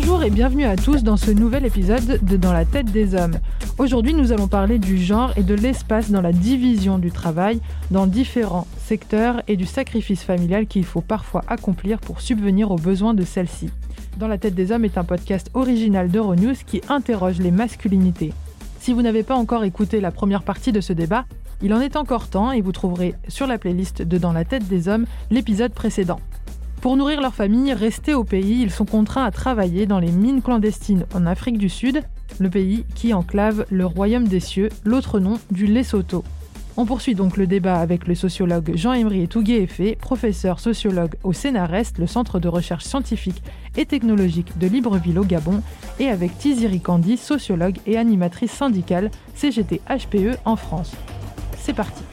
Bonjour et bienvenue à tous dans ce nouvel épisode de Dans la tête des hommes. Aujourd'hui, nous allons parler du genre et de l'espace dans la division du travail dans différents secteurs et du sacrifice familial qu'il faut parfois accomplir pour subvenir aux besoins de celle-ci. Dans la tête des hommes est un podcast original d'Euronews qui interroge les masculinités. Si vous n'avez pas encore écouté la première partie de ce débat, il en est encore temps et vous trouverez sur la playlist de Dans la tête des hommes l'épisode précédent. Pour nourrir leur famille, rester au pays, ils sont contraints à travailler dans les mines clandestines en Afrique du Sud, le pays qui enclave le royaume des cieux, l'autre nom du Lesotho. On poursuit donc le débat avec le sociologue Jean-Emery Tougué-Effet, professeur sociologue au Sénarest, le centre de recherche scientifique et technologique de Libreville au Gabon, et avec Tiziri Kandi, sociologue et animatrice syndicale CGT HPE en France. C'est parti.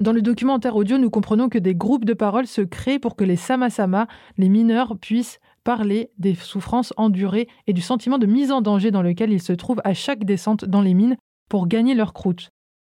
Dans le documentaire audio, nous comprenons que des groupes de parole se créent pour que les sama-sama, les mineurs, puissent parler des souffrances endurées et du sentiment de mise en danger dans lequel ils se trouvent à chaque descente dans les mines pour gagner leur croûte.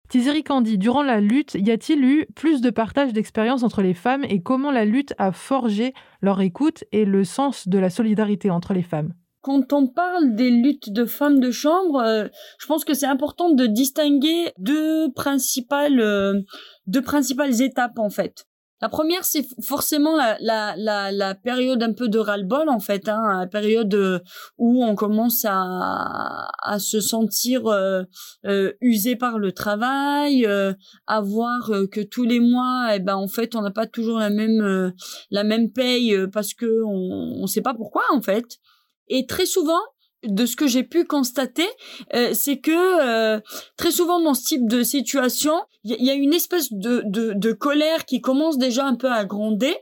Tiziri Kandi, durant la lutte, y a-t-il eu plus de partage d'expérience entre les femmes et comment la lutte a forgé leur écoute et le sens de la solidarité entre les femmes? Quand on parle des luttes de femmes de chambre, euh, je pense que c'est important de distinguer deux principales, euh, deux principales étapes en fait. La première, c'est forcément la, la, la, la, période un peu de ras-le-bol, en fait, hein, la période euh, où on commence à, à se sentir euh, usé par le travail, euh, à voir que tous les mois, eh ben, en fait, on n'a pas toujours la même, la même paye parce que on ne sait pas pourquoi, en fait. Et très souvent, de ce que j'ai pu constater, euh, c'est que euh, très souvent dans ce type de situation, il y, a une espèce de, de, de, colère qui commence déjà un peu à gronder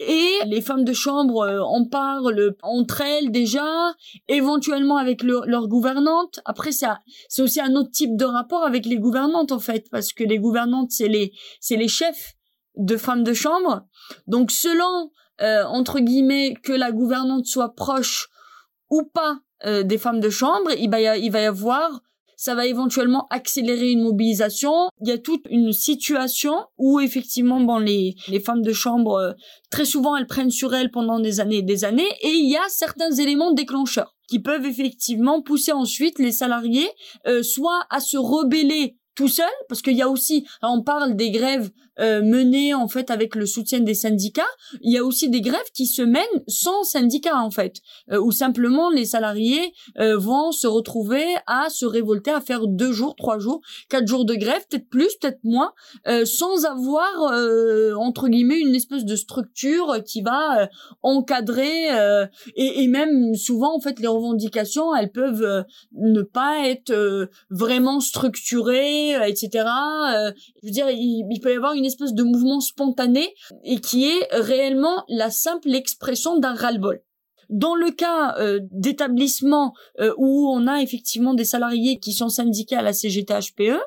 et les femmes de chambre euh, en parlent entre elles déjà, éventuellement avec leur gouvernante. Après, c'est aussi un autre type de rapport avec les gouvernantes en fait, parce que les gouvernantes, c'est les, c'est les chefs de femmes de chambre. Donc selon, entre guillemets, que la gouvernante soit proche ou pas euh, des femmes de chambre, il va, y va avoir ça va éventuellement accélérer une mobilisation. Il y a toute une situation où effectivement, bon, les, les femmes de chambre, euh, très souvent, elles prennent sur elles pendant des années et des années, et il y a certains éléments déclencheurs qui peuvent effectivement pousser ensuite les salariés euh, soit à se rebeller tout seul parce qu'il y a aussi on parle des grèves euh, menées en fait avec le soutien des syndicats il y a aussi des grèves qui se mènent sans syndicat en fait euh, où simplement les salariés euh, vont se retrouver à se révolter à faire deux jours trois jours quatre jours de grève peut-être plus peut-être moins sans avoir entre guillemets une espèce de structure qui va encadrer et, et, même souvent en fait les revendications elles peuvent ne pas être vraiment structurées euh, etc. Euh, je veux dire, il, peut y avoir une espèce de mouvement spontané et qui est réellement la simple expression d'un ras-le-bol. Dans le cas euh, d'établissements où on a effectivement des salariés qui sont syndiqués à la CGT-HPE,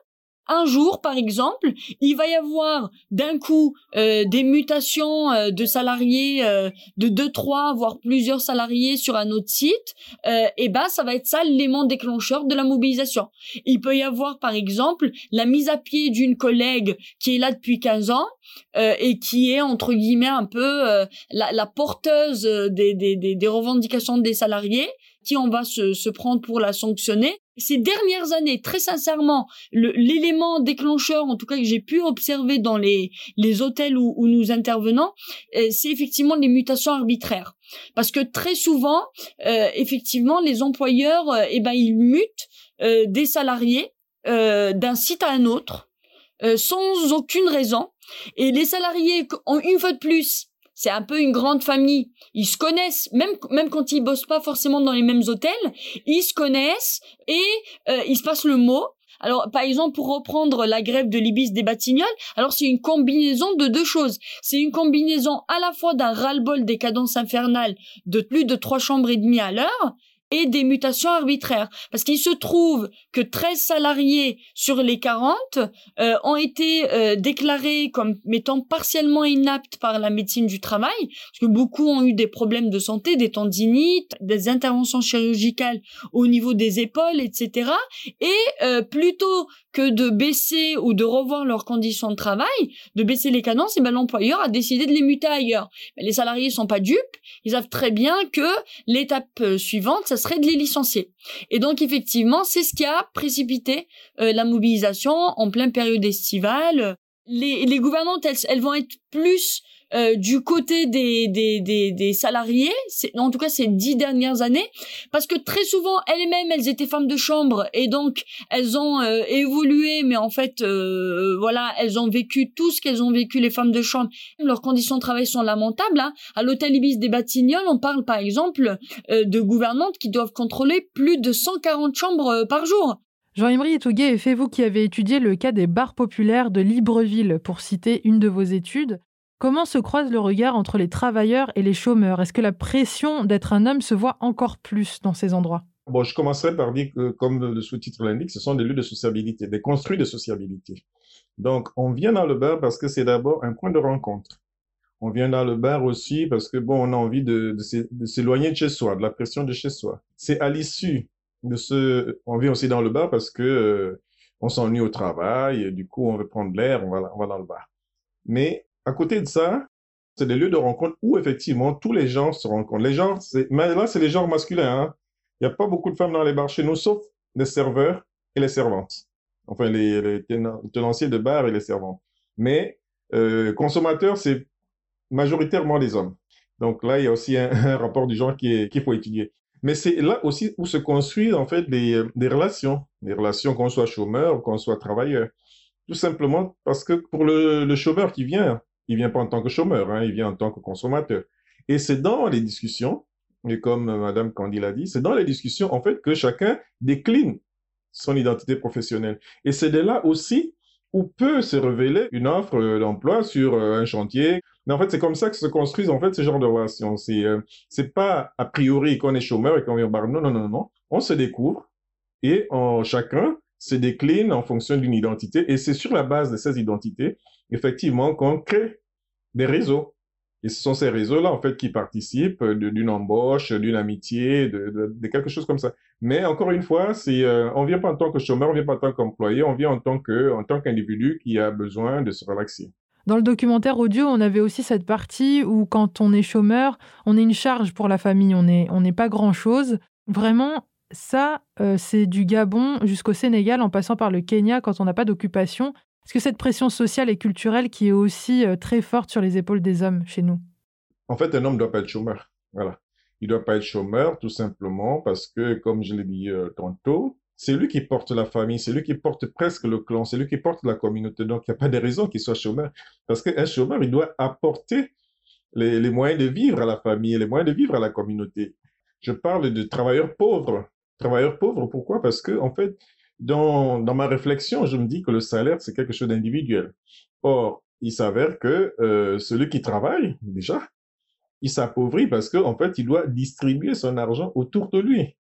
un jour, par exemple, il va y avoir d'un coup euh, des mutations euh, de salariés euh, de deux, trois, voire plusieurs salariés sur un autre site, et ben ça va être ça l'élément déclencheur de la mobilisation. Il peut y avoir, par exemple, la mise à pied d'une collègue qui est là depuis 15 ans et qui est entre guillemets un peu la, la, porteuse des, des, des, des revendications des salariés qui on va se, prendre pour la sanctionner. Ces dernières années, très sincèrement, l'élément déclencheur, en tout cas que j'ai pu observer dans les, hôtels où, où nous intervenons, euh, c'est effectivement les mutations arbitraires. Parce que très souvent, euh, effectivement, les employeurs, euh, eh ben, ils mutent euh, des salariés d'un site à un autre sans aucune raison. Et les salariés, une fois de plus, c'est un peu une grande famille. Ils se connaissent, même même quand ils bossent pas forcément dans les mêmes hôtels, ils se connaissent et euh, ils se passent le mot. Alors, par exemple, pour reprendre la grève de l'Ibis des Batignolles, alors c'est une combinaison de deux choses. C'est une combinaison à la fois d'un ras-le-bol des cadences infernales de plus de trois chambres et demie à l'heure, et des mutations arbitraires. Parce qu'il se trouve que 13 salariés sur les 40 euh, ont été euh, déclarés comme étant partiellement inaptes par la médecine du travail, parce que beaucoup ont eu des problèmes de santé, des tendinites, des interventions chirurgicales au niveau des épaules, etc. Et euh, plutôt que de baisser ou de revoir leurs conditions de travail, de baisser les cadences, et ben l'employeur a décidé de les muter ailleurs. Les salariés sont pas dupes, ils savent très bien que l'étape euh, suivante, serait de les licencier. Et donc effectivement, c'est ce qui a précipité euh, la mobilisation en pleine période estivale. Les, les gouvernantes, elles vont être plus euh, du côté des, des, des, des salariés, en tout cas ces dix dernières années, parce que très souvent elles-mêmes elles étaient femmes de chambre et donc elles ont euh, évolué, mais en fait euh, voilà elles ont vécu tout ce qu'elles ont vécu les femmes de chambre. Leurs conditions de travail sont lamentables. Hein. À l'hôtel Ibis des Batignolles, on parle par exemple de gouvernantes qui doivent contrôler plus de 140 chambres par jour. Jean-Imri Etouguet, et fait vous qui avez étudié le cas des bars populaires de Libreville, pour citer une de vos études, Comment se croise le regard entre les travailleurs et les chômeurs? Est-ce que la pression d'être un homme se voit encore plus dans ces endroits? Bon, je commencerai par dire que, comme le sous-titre l'indique, ce sont des lieux de sociabilité, des construits de sociabilité. Donc, on vient dans le bar parce que c'est d'abord un point de rencontre. On vient dans le bar aussi parce que, bon, on a envie de, de s'éloigner de chez soi, de la pression de chez soi. C'est à l'issue On vient aussi dans le bar parce que euh, on s'ennuie au travail, et du coup, on veut prendre l'air, on va, dans le bar. Mais à côté de ça, c'est des lieux de rencontre où effectivement tous les gens se rencontrent. Les gens, mais là, c'est les genres masculins. Hein. Il n'y a pas beaucoup de femmes dans les bars chez nous, sauf les serveurs et les servantes. Enfin, les, tenanciers de bar et les servantes. Mais euh, consommateurs, c'est majoritairement les hommes. Donc là, il y a aussi un, rapport du genre qu'il faut étudier. Mais c'est là aussi où se construisent en fait des, des relations, des relations qu'on soit chômeur ou qu'on soit travailleur. Tout simplement parce que pour le, chômeur qui vient, il vient pas en tant que chômeur, hein, il vient en tant que consommateur. Et c'est dans les discussions, et comme Madame Candy l'a dit, c'est dans les discussions, en fait, que chacun décline son identité professionnelle. Et c'est de là aussi où peut se révéler une offre d'emploi sur euh, un chantier. Mais en fait, c'est comme ça que se construisent, en fait, ce genre de relations. C'est, euh, c'est pas a priori qu'on est chômeur et qu'on vient au bar. Non, non, non, non. On se découvre et chacun se décline en fonction d'une identité. Et c'est sur la base de ces identités, effectivement, qu'on crée des réseaux. Et ce sont ces réseaux-là, en fait, qui participent d'une embauche, d'une amitié, de, quelque chose comme ça. Mais encore une fois, c'est, euh, on vient pas en tant que chômeur, on vient pas en tant qu'employé, on vient en tant que, en tant qu'individu qui a besoin de se relaxer. Dans le documentaire audio, on avait aussi cette partie où, quand on est chômeur, on est une charge pour la famille, on n'est pas grand-chose. Vraiment, ça, euh, c'est du Gabon jusqu'au Sénégal, en passant par le Kenya quand on n'a pas d'occupation. Est-ce que cette pression sociale et culturelle qui est aussi euh, très forte sur les épaules des hommes chez nous En fait, un homme ne doit pas être chômeur. Voilà. Il ne doit pas être chômeur tout simplement parce que, comme je l'ai dit euh, tantôt, c'est lui qui porte la famille, c'est lui qui porte presque le clan, c'est lui qui porte la communauté. Donc, il n'y a pas de raison qu'il soit chômeur. Parce qu'un chômeur, il doit apporter les, moyens de vivre à la famille, les moyens de vivre à la communauté. Je parle de travailleurs pauvres. Travailleurs pauvres, pourquoi? Parce que, en fait, dans, dans ma réflexion, je me dis que le salaire, c'est quelque chose d'individuel. Or, il s'avère que euh, celui qui travaille, déjà, il s'appauvrit parce qu'en en fait, il doit distribuer son argent autour de lui.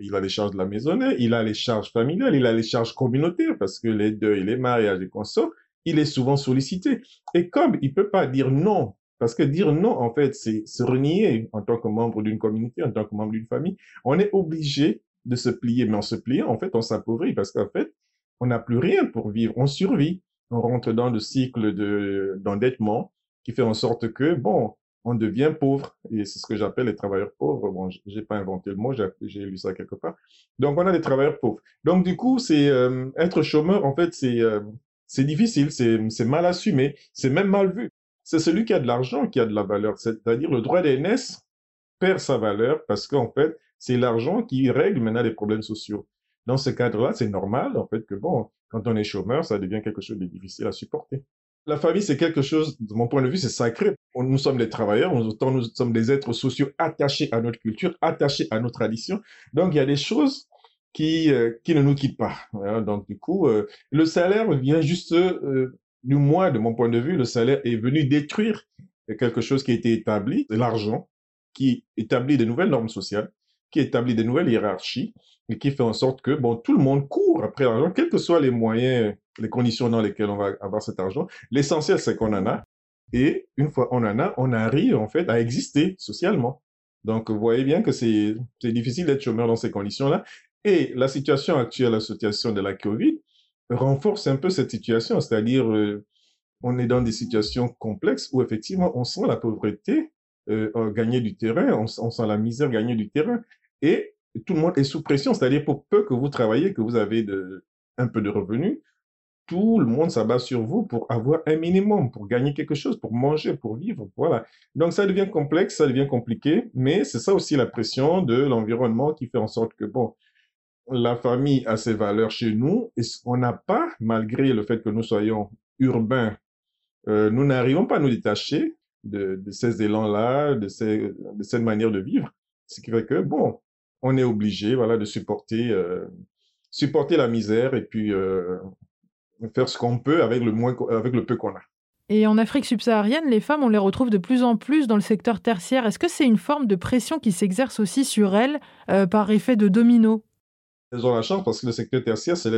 Il a les charges de la maisonnée, il a les charges familiales, il a les charges communautaires parce que les deuils, les mariages et consorts, il est souvent sollicité. Et comme il peut pas dire non, parce que dire non, en fait, c'est se renier en tant que membre d'une communauté, en tant que membre d'une famille, on est obligé de se plier. Mais en se pliant, en fait, on s'appauvrit parce qu'en fait, on n'a plus rien pour vivre. On survit. On rentre dans le cycle de, d'endettement qui fait en sorte que, bon, on devient pauvre. Et c'est ce que j'appelle les travailleurs pauvres. Bon, j'ai pas inventé le mot, j'ai lu ça quelque part. Donc, on a des travailleurs pauvres. Donc, du coup, c'est, euh, être chômeur, en fait, c'est, euh, c'est difficile, c'est, mal assumé, c'est même mal vu. C'est celui qui a de l'argent qui a de la valeur. C'est-à-dire, le droit d'aînesse perd sa valeur parce qu'en fait, c'est l'argent qui règle maintenant les problèmes sociaux. Dans ce cadre-là, c'est normal, en fait, que bon, quand on est chômeur, ça devient quelque chose de difficile à supporter. La famille, c'est quelque chose, de mon point de vue, c'est sacré. Nous sommes des travailleurs, autant nous sommes des êtres sociaux attachés à notre culture, attachés à nos traditions. Donc, il y a des choses qui, euh, qui ne nous quittent pas. Donc, du coup, euh, le salaire vient juste, euh, du moins, de mon point de vue, le salaire est venu détruire quelque chose qui a été établi, l'argent, qui établit de nouvelles normes sociales, qui établit des nouvelles hiérarchies et qui fait en sorte que bon, tout le monde court après l'argent, quels que soient les moyens, les conditions dans lesquelles on va avoir cet argent. L'essentiel, c'est qu'on en a. Et une fois on en a, on arrive en fait à exister socialement. Donc, vous voyez bien que c'est difficile d'être chômeur dans ces conditions-là. Et la situation actuelle, la situation de la COVID, renforce un peu cette situation, c'est-à-dire euh, on est dans des situations complexes où effectivement on sent la pauvreté euh, gagner du terrain, on, sent la misère gagner du terrain, et tout le monde est sous pression, c'est-à-dire pour peu que vous travaillez, que vous avez de, un peu de revenus, tout le monde s'abat sur vous pour avoir un minimum, pour gagner quelque chose, pour manger, pour vivre. Voilà. Donc ça devient complexe, ça devient compliqué, mais c'est ça aussi la pression de l'environnement qui fait en sorte que, bon, la famille a ses valeurs chez nous et on n'a pas, malgré le fait que nous soyons urbains, euh, nous n'arrivons pas à nous détacher de, de ces élans-là, de, de cette manière de vivre. Ce qui fait que, bon, on est obligé, voilà, de supporter, euh, supporter la misère et puis euh, faire ce qu'on peut avec le, moins, avec le peu qu'on a. Et en Afrique subsaharienne, les femmes, on les retrouve de plus en plus dans le secteur tertiaire. Est-ce que c'est une forme de pression qui s'exerce aussi sur elles euh, par effet de domino? Elles ont la chance parce que le secteur tertiaire, c'est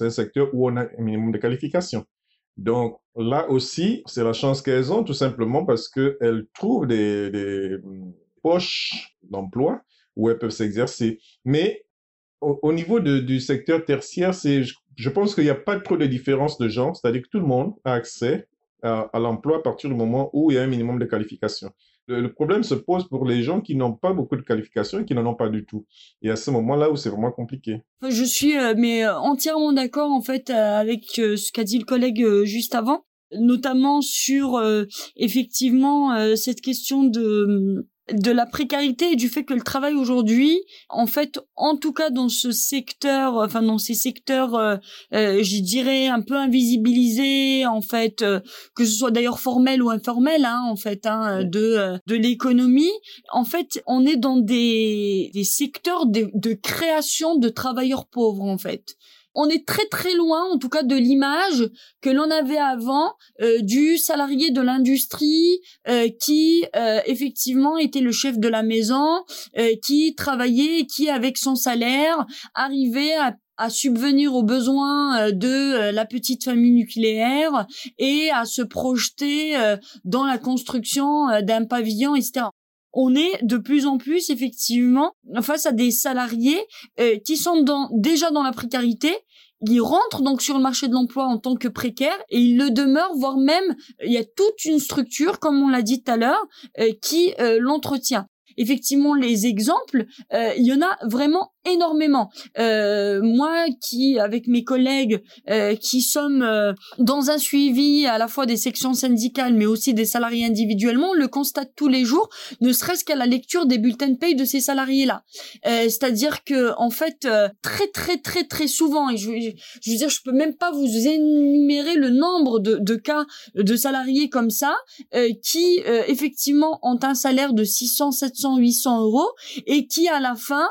un secteur où on a un minimum de qualification. Donc là aussi, c'est la chance qu'elles ont tout simplement parce qu'elles trouvent des, des poches d'emploi où elles peuvent s'exercer. Mais au, niveau du secteur tertiaire, c'est je pense qu'il n'y a pas trop de différence de genre, c'est-à-dire que tout le monde a accès à, l'emploi à partir du moment où il y a un minimum de qualification. Le, problème se pose pour les gens qui n'ont pas beaucoup de qualifications et qui n'en ont pas du tout. Et à ce moment-là où c'est vraiment compliqué. Je suis euh, mais euh, entièrement d'accord en fait euh, avec ce qu'a dit le collègue juste avant, notamment sur effectivement cette question de de la précarité et du fait que le travail aujourd'hui, en fait, en tout cas dans ce secteur, enfin dans ces secteurs, euh, euh je dirais un peu invisibilisés, en fait, euh, que ce soit d'ailleurs formel ou informel, hein, en fait, hein, de euh, de l'économie, en fait, on est dans des des secteurs de, de création de travailleurs pauvres, en fait on est très très loin, en tout cas, de l'image que l'on avait avant euh, du salarié de l'industrie euh, qui euh, effectivement était le chef de la maison, qui travaillait, qui avec son salaire arrivait à à subvenir aux besoins de la petite famille nucléaire et à se projeter dans la construction d'un pavillon, etc on est de plus en plus effectivement face à des salariés euh, qui sont dans, déjà dans la précarité. Ils rentrent donc sur le marché de l'emploi en tant que précaires et ils le demeurent, voire même il y a toute une structure, comme on l'a dit tout à l'heure, euh, qui euh, l'entretient effectivement les exemples, il y en a vraiment énormément. Euh, moi qui, avec mes collègues, euh, qui sommes euh, dans un suivi à la fois des sections syndicales, mais aussi des salariés individuellement, le constate tous les jours, ne serait-ce qu'à la lecture des bulletins de paye de ces salariés-là. Euh, c'est-à-dire que, en fait, très très très très souvent, et je, je, veux dire, je peux même pas vous énumérer le nombre de, de cas de salariés comme ça, qui effectivement ont un salaire de 600, 700, 800 euros, et qui à la fin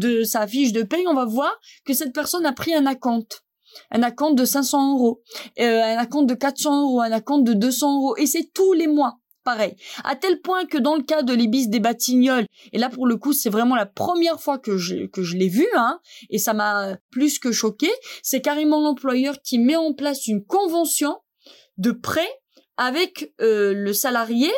de sa fiche de paye, on va voir que cette personne a pris un acompte un acompte de 500 euros, euh, un acompte de 400 euros, un acompte de 200 euros, et c'est tous les mois. Pareil. À tel point que dans le cas de l'Ibis des Batignolles, et là pour le coup c'est vraiment la première fois que je, que je l'ai vu, hein, et ça m'a plus que choqué, c'est carrément l'employeur qui met en place une convention de prêt avec euh, le salarié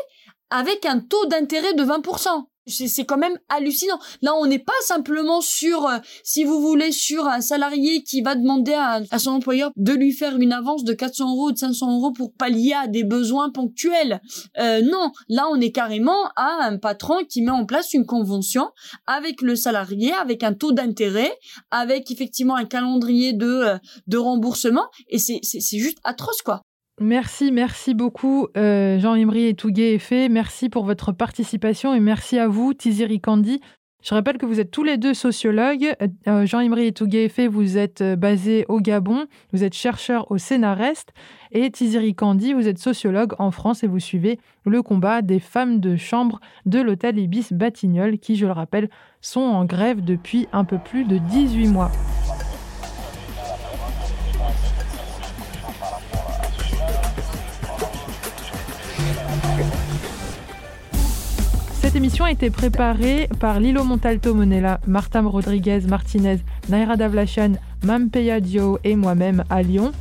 avec un taux d'intérêt de 20% c'est quand même hallucinant. Là, on n'est pas simplement sur, euh, si vous voulez, sur un salarié qui va demander à, son employeur de lui faire une avance de 400 euros ou de 500 euros pour pallier à des besoins ponctuels. Euh, non, là, on est carrément à un patron qui met en place une convention avec le salarié, avec un taux d'intérêt, avec effectivement un calendrier de, euh, de remboursement. Et c'est juste atroce, quoi. Merci, merci beaucoup euh, Jean-Imri et Touguet Effet. Merci pour votre participation et merci à vous Tiziri Kandi. Je rappelle que vous êtes tous les deux sociologues. Euh, Jean-Imri et Touguet Effet, vous êtes euh, basés au Gabon, vous êtes chercheur au Sénarest et Tiziri Kandi, vous êtes sociologue en France et vous suivez le combat des femmes de chambre de l'hôtel Ibis Batignolles qui, je le rappelle, sont en grève depuis un peu plus de 18 mois. Cette émission a été préparée par Lilo Montalto Monella, Martin Rodriguez Martinez, Naira Davlachan, Mampeya Dio et moi-même à Lyon.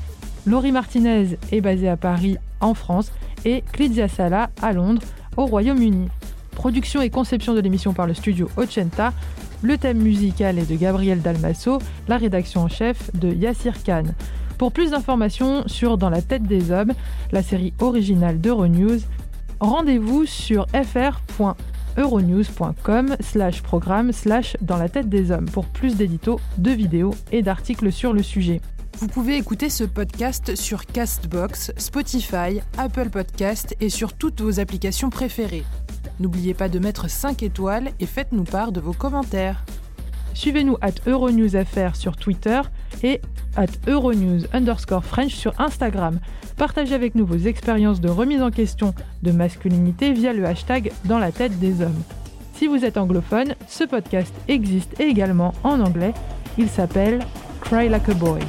Laurie Martinez est basée à Paris, en France, et Clidia Sala à Londres, au Royaume-Uni. Production et conception de l'émission par le studio Ochenta. Le thème musical est de Gabriel Dalmasso, la rédaction en chef de Yassir Khan. Pour plus d'informations sur Dans la tête des hommes, la série originale d'Euronews, rendez-vous sur fr.euronews.com slash programme slash dans la tête des hommes pour plus d'éditos, de vidéos et d'articles sur le sujet. Vous pouvez écouter ce podcast sur Castbox, Spotify, Apple Podcast et sur toutes vos applications préférées. N'oubliez pas de mettre 5 étoiles et faites-nous part de vos commentaires. Suivez-nous at EuronewsFR sur Twitter et at Euronews sur Instagram. Partagez avec nous vos expériences de remise en question de masculinité via le hashtag dans la tête des hommes. Si vous êtes anglophone, ce podcast existe également en anglais. Il s'appelle Cry Like a Boy.